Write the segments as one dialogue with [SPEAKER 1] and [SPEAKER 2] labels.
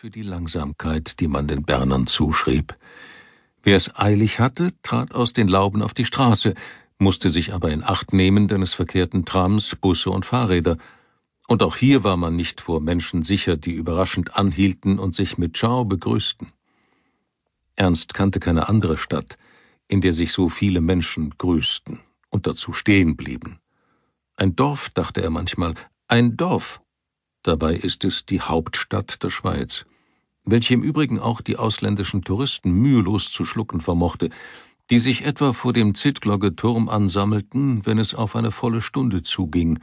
[SPEAKER 1] für die Langsamkeit, die man den Bernern zuschrieb. Wer es eilig hatte, trat aus den Lauben auf die Straße, musste sich aber in Acht nehmen, denn es verkehrten Trams, Busse und Fahrräder. Und auch hier war man nicht vor Menschen sicher, die überraschend anhielten und sich mit Ciao begrüßten. Ernst kannte keine andere Stadt, in der sich so viele Menschen grüßten und dazu stehen blieben. Ein Dorf, dachte er manchmal, ein Dorf, Dabei ist es die Hauptstadt der Schweiz, welche im Übrigen auch die ausländischen Touristen mühelos zu schlucken vermochte, die sich etwa vor dem Zittglogge-Turm ansammelten, wenn es auf eine volle Stunde zuging,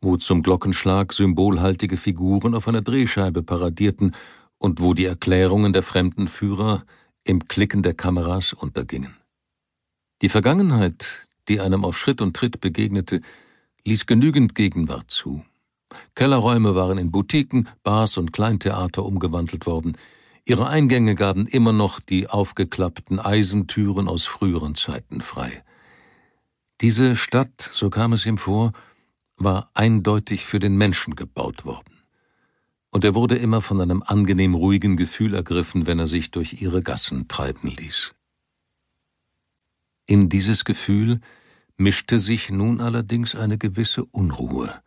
[SPEAKER 1] wo zum Glockenschlag symbolhaltige Figuren auf einer Drehscheibe paradierten und wo die Erklärungen der Fremdenführer im Klicken der Kameras untergingen. Die Vergangenheit, die einem auf Schritt und Tritt begegnete, ließ genügend Gegenwart zu. Kellerräume waren in Boutiquen, Bars und Kleintheater umgewandelt worden. Ihre Eingänge gaben immer noch die aufgeklappten Eisentüren aus früheren Zeiten frei. Diese Stadt, so kam es ihm vor, war eindeutig für den Menschen gebaut worden. Und er wurde immer von einem angenehm ruhigen Gefühl ergriffen, wenn er sich durch ihre Gassen treiben ließ. In dieses Gefühl mischte sich nun allerdings eine gewisse Unruhe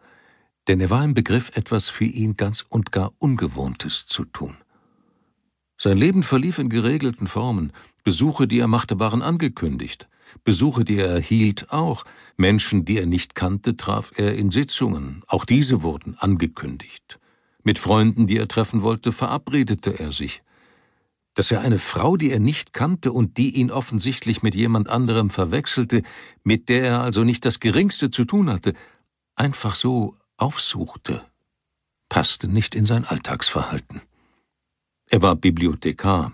[SPEAKER 1] denn er war im Begriff, etwas für ihn ganz und gar Ungewohntes zu tun. Sein Leben verlief in geregelten Formen, Besuche, die er machte, waren angekündigt, Besuche, die er erhielt, auch, Menschen, die er nicht kannte, traf er in Sitzungen, auch diese wurden angekündigt. Mit Freunden, die er treffen wollte, verabredete er sich. Dass er eine Frau, die er nicht kannte und die ihn offensichtlich mit jemand anderem verwechselte, mit der er also nicht das geringste zu tun hatte, einfach so aufsuchte, passte nicht in sein Alltagsverhalten. Er war Bibliothekar,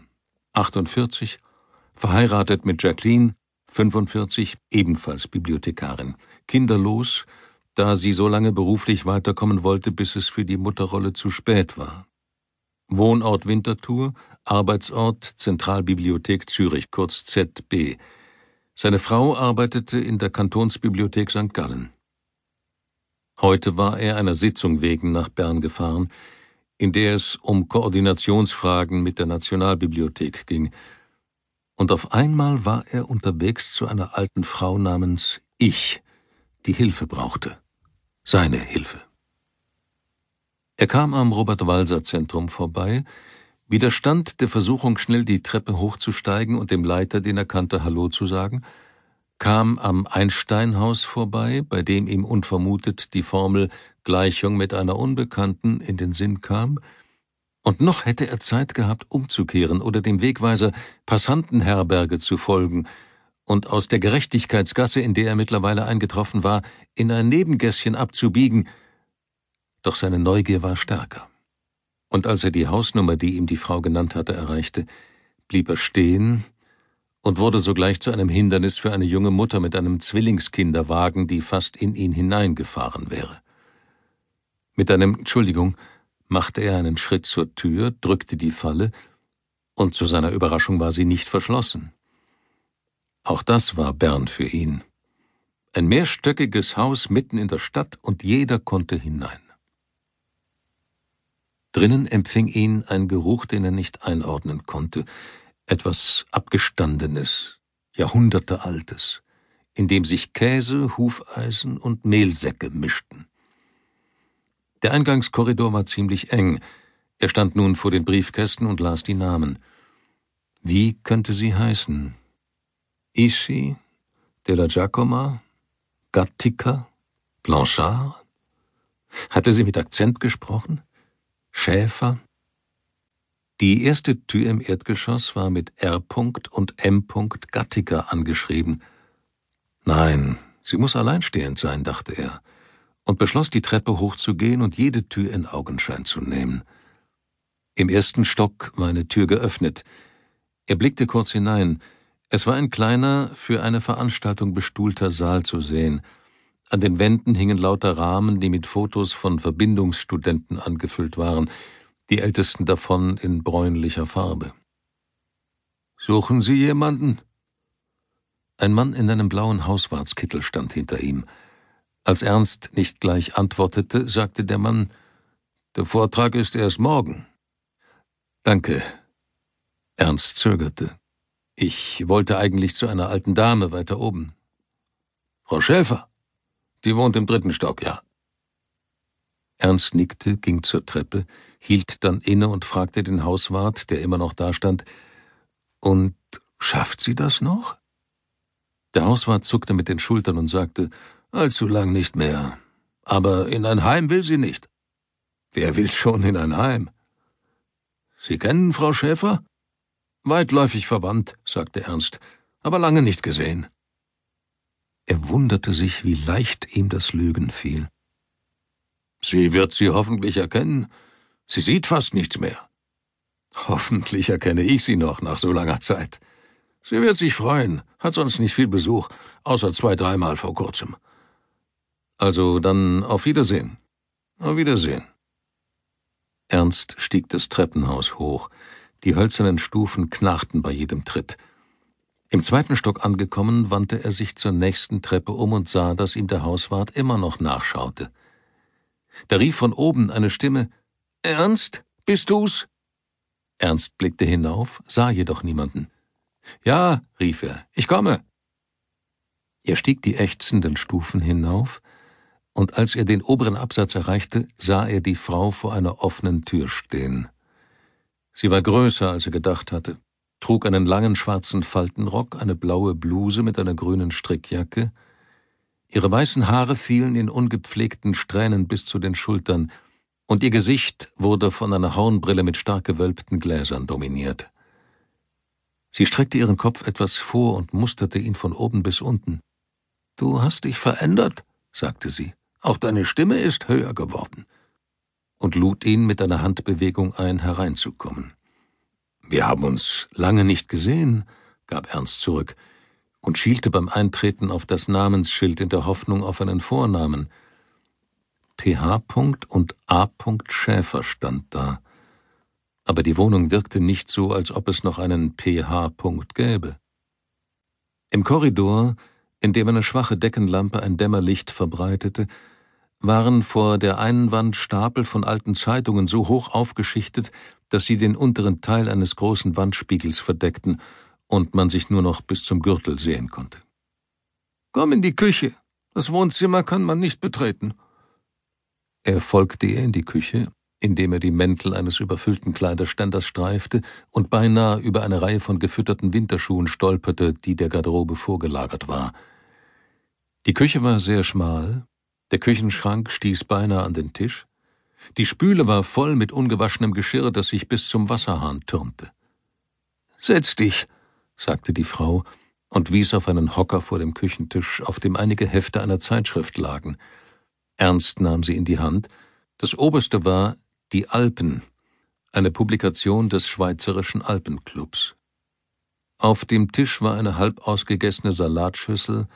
[SPEAKER 1] 48, verheiratet mit Jacqueline, 45, ebenfalls Bibliothekarin, kinderlos, da sie so lange beruflich weiterkommen wollte, bis es für die Mutterrolle zu spät war. Wohnort Winterthur, Arbeitsort Zentralbibliothek Zürich, kurz ZB. Seine Frau arbeitete in der Kantonsbibliothek St. Gallen. Heute war er einer Sitzung wegen nach Bern gefahren, in der es um Koordinationsfragen mit der Nationalbibliothek ging, und auf einmal war er unterwegs zu einer alten Frau namens Ich, die Hilfe brauchte, seine Hilfe. Er kam am Robert-Walser-Zentrum vorbei, widerstand der Versuchung, schnell die Treppe hochzusteigen und dem Leiter, den er kannte, Hallo zu sagen, kam am Einsteinhaus vorbei, bei dem ihm unvermutet die Formel Gleichung mit einer Unbekannten in den Sinn kam, und noch hätte er Zeit gehabt, umzukehren oder dem Wegweiser Passantenherberge zu folgen und aus der Gerechtigkeitsgasse, in der er mittlerweile eingetroffen war, in ein Nebengässchen abzubiegen, doch seine Neugier war stärker. Und als er die Hausnummer, die ihm die Frau genannt hatte, erreichte, blieb er stehen und wurde sogleich zu einem Hindernis für eine junge Mutter mit einem Zwillingskinderwagen, die fast in ihn hineingefahren wäre. Mit einem Entschuldigung machte er einen Schritt zur Tür, drückte die Falle, und zu seiner Überraschung war sie nicht verschlossen. Auch das war Bern für ihn. Ein mehrstöckiges Haus mitten in der Stadt und jeder konnte hinein. Drinnen empfing ihn ein Geruch, den er nicht einordnen konnte etwas Abgestandenes, Jahrhundertealtes, in dem sich Käse, Hufeisen und Mehlsäcke mischten. Der Eingangskorridor war ziemlich eng. Er stand nun vor den Briefkästen und las die Namen. Wie könnte sie heißen? Ishi, della Giacomo, Gattica, Blanchard? Hatte sie mit Akzent gesprochen? Schäfer? Die erste Tür im Erdgeschoss war mit R. und M. Gattiger angeschrieben. Nein, sie muss alleinstehend sein, dachte er, und beschloss, die Treppe hochzugehen und jede Tür in Augenschein zu nehmen. Im ersten Stock war eine Tür geöffnet. Er blickte kurz hinein. Es war ein kleiner, für eine Veranstaltung bestuhlter Saal zu sehen. An den Wänden hingen lauter Rahmen, die mit Fotos von Verbindungsstudenten angefüllt waren die ältesten davon in bräunlicher Farbe. Suchen Sie jemanden? Ein Mann in einem blauen Hauswartskittel stand hinter ihm. Als Ernst nicht gleich antwortete, sagte der Mann Der Vortrag ist erst morgen. Danke. Ernst zögerte. Ich wollte eigentlich zu einer alten Dame weiter oben. Frau Schäfer. Die wohnt im dritten Stock, ja. Ernst nickte, ging zur Treppe, hielt dann inne und fragte den Hauswart, der immer noch dastand, und schafft sie das noch? Der Hauswart zuckte mit den Schultern und sagte, allzu lang nicht mehr. Aber in ein Heim will sie nicht. Wer will schon in ein Heim? Sie kennen Frau Schäfer? Weitläufig verwandt, sagte Ernst, aber lange nicht gesehen. Er wunderte sich, wie leicht ihm das Lügen fiel. Sie wird sie hoffentlich erkennen. Sie sieht fast nichts mehr. Hoffentlich erkenne ich sie noch nach so langer Zeit. Sie wird sich freuen, hat sonst nicht viel Besuch, außer zwei, dreimal vor kurzem. Also dann auf Wiedersehen. Auf Wiedersehen. Ernst stieg das Treppenhaus hoch. Die hölzernen Stufen knarrten bei jedem Tritt. Im zweiten Stock angekommen, wandte er sich zur nächsten Treppe um und sah, dass ihm der Hauswart immer noch nachschaute. Da rief von oben eine Stimme Ernst, bist du's? Ernst blickte hinauf, sah jedoch niemanden. Ja, rief er, ich komme. Er stieg die ächzenden Stufen hinauf, und als er den oberen Absatz erreichte, sah er die Frau vor einer offenen Tür stehen. Sie war größer, als er gedacht hatte trug einen langen schwarzen Faltenrock, eine blaue Bluse mit einer grünen Strickjacke. Ihre weißen Haare fielen in ungepflegten Strähnen bis zu den Schultern, und ihr Gesicht wurde von einer Hornbrille mit stark gewölbten Gläsern dominiert. Sie streckte ihren Kopf etwas vor und musterte ihn von oben bis unten. Du hast dich verändert, sagte sie. Auch deine Stimme ist höher geworden. Und lud ihn mit einer Handbewegung ein, hereinzukommen. Wir haben uns lange nicht gesehen, gab Ernst zurück und schielte beim Eintreten auf das Namensschild in der Hoffnung auf einen Vornamen. PH. und A. Schäfer stand da. Aber die Wohnung wirkte nicht so, als ob es noch einen PH. gäbe. Im Korridor, in dem eine schwache Deckenlampe ein Dämmerlicht verbreitete, waren vor der einen Wand Stapel von alten Zeitungen so hoch aufgeschichtet, dass sie den unteren Teil eines großen Wandspiegels verdeckten und man sich nur noch bis zum Gürtel sehen konnte. Komm in die Küche. Das Wohnzimmer kann man nicht betreten. Er folgte ihr in die Küche, indem er die Mäntel eines überfüllten Kleiderständers streifte und beinahe über eine Reihe von gefütterten Winterschuhen stolperte, die der Garderobe vorgelagert war. Die Küche war sehr schmal, der Küchenschrank stieß beinahe an den Tisch, die Spüle war voll mit ungewaschenem Geschirr, das sich bis zum Wasserhahn türmte. Setz dich, sagte die Frau und wies auf einen Hocker vor dem Küchentisch, auf dem einige Hefte einer Zeitschrift lagen. Ernst nahm sie in die Hand. Das oberste war Die Alpen, eine Publikation des Schweizerischen Alpenclubs. Auf dem Tisch war eine halb ausgegessene Salatschüssel,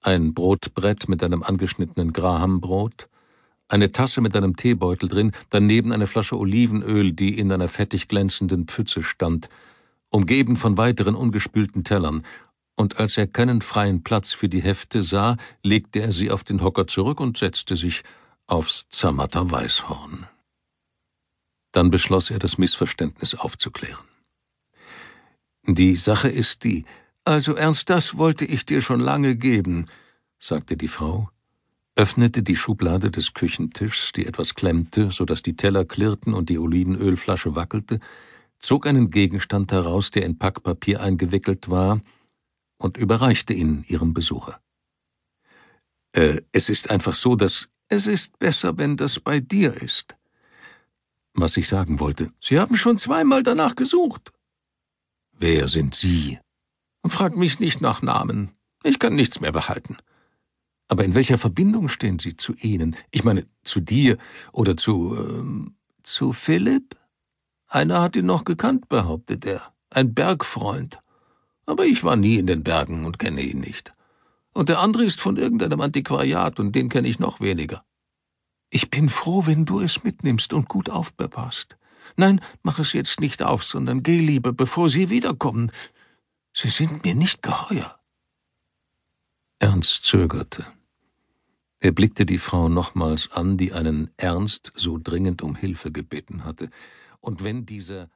[SPEAKER 1] ein Brotbrett mit einem angeschnittenen Grahambrot, eine Tasse mit einem Teebeutel drin, daneben eine Flasche Olivenöl, die in einer fettig glänzenden Pfütze stand, umgeben von weiteren ungespülten Tellern, und als er keinen freien Platz für die Hefte sah, legte er sie auf den Hocker zurück und setzte sich aufs Zermatter Weißhorn. Dann beschloss er, das Missverständnis aufzuklären. Die Sache ist die, also Ernst, das wollte ich dir schon lange geben, sagte die Frau, öffnete die Schublade des Küchentischs, die etwas klemmte, so dass die Teller klirrten und die Olivenölflasche wackelte, zog einen Gegenstand heraus, der in Packpapier eingewickelt war, und überreichte ihn ihrem Besucher. Äh, es ist einfach so, dass es ist besser, wenn das bei dir ist. Was ich sagen wollte. Sie haben schon zweimal danach gesucht. Wer sind Sie? Frag mich nicht nach Namen. Ich kann nichts mehr behalten. Aber in welcher Verbindung stehen Sie zu ihnen? Ich meine, zu dir oder zu, ähm, zu Philipp? Einer hat ihn noch gekannt, behauptet er. Ein Bergfreund. Aber ich war nie in den Bergen und kenne ihn nicht. Und der andere ist von irgendeinem Antiquariat und den kenne ich noch weniger. Ich bin froh, wenn du es mitnimmst und gut aufbepasst. Nein, mach es jetzt nicht auf, sondern geh lieber, bevor sie wiederkommen. Sie sind mir nicht geheuer. Ernst zögerte. Er blickte die Frau nochmals an, die einen Ernst so dringend um Hilfe gebeten hatte, und wenn dieser